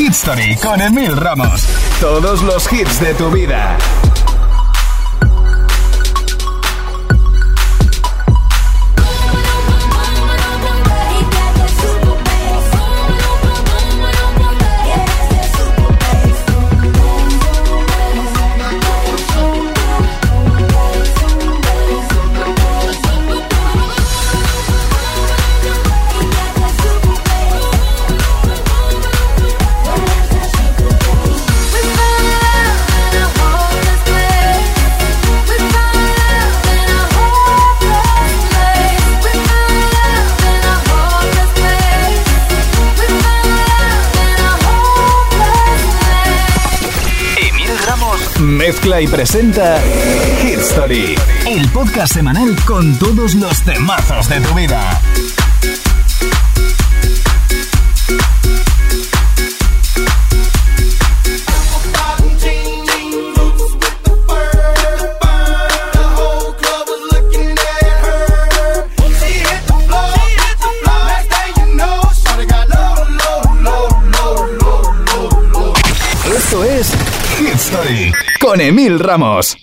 Hitstory con Emil Ramos. Todos los hits de tu vida. Mezcla y presenta Hit Story, el podcast semanal con todos los temazos de tu vida. Es Hit Story con Emil Ramos.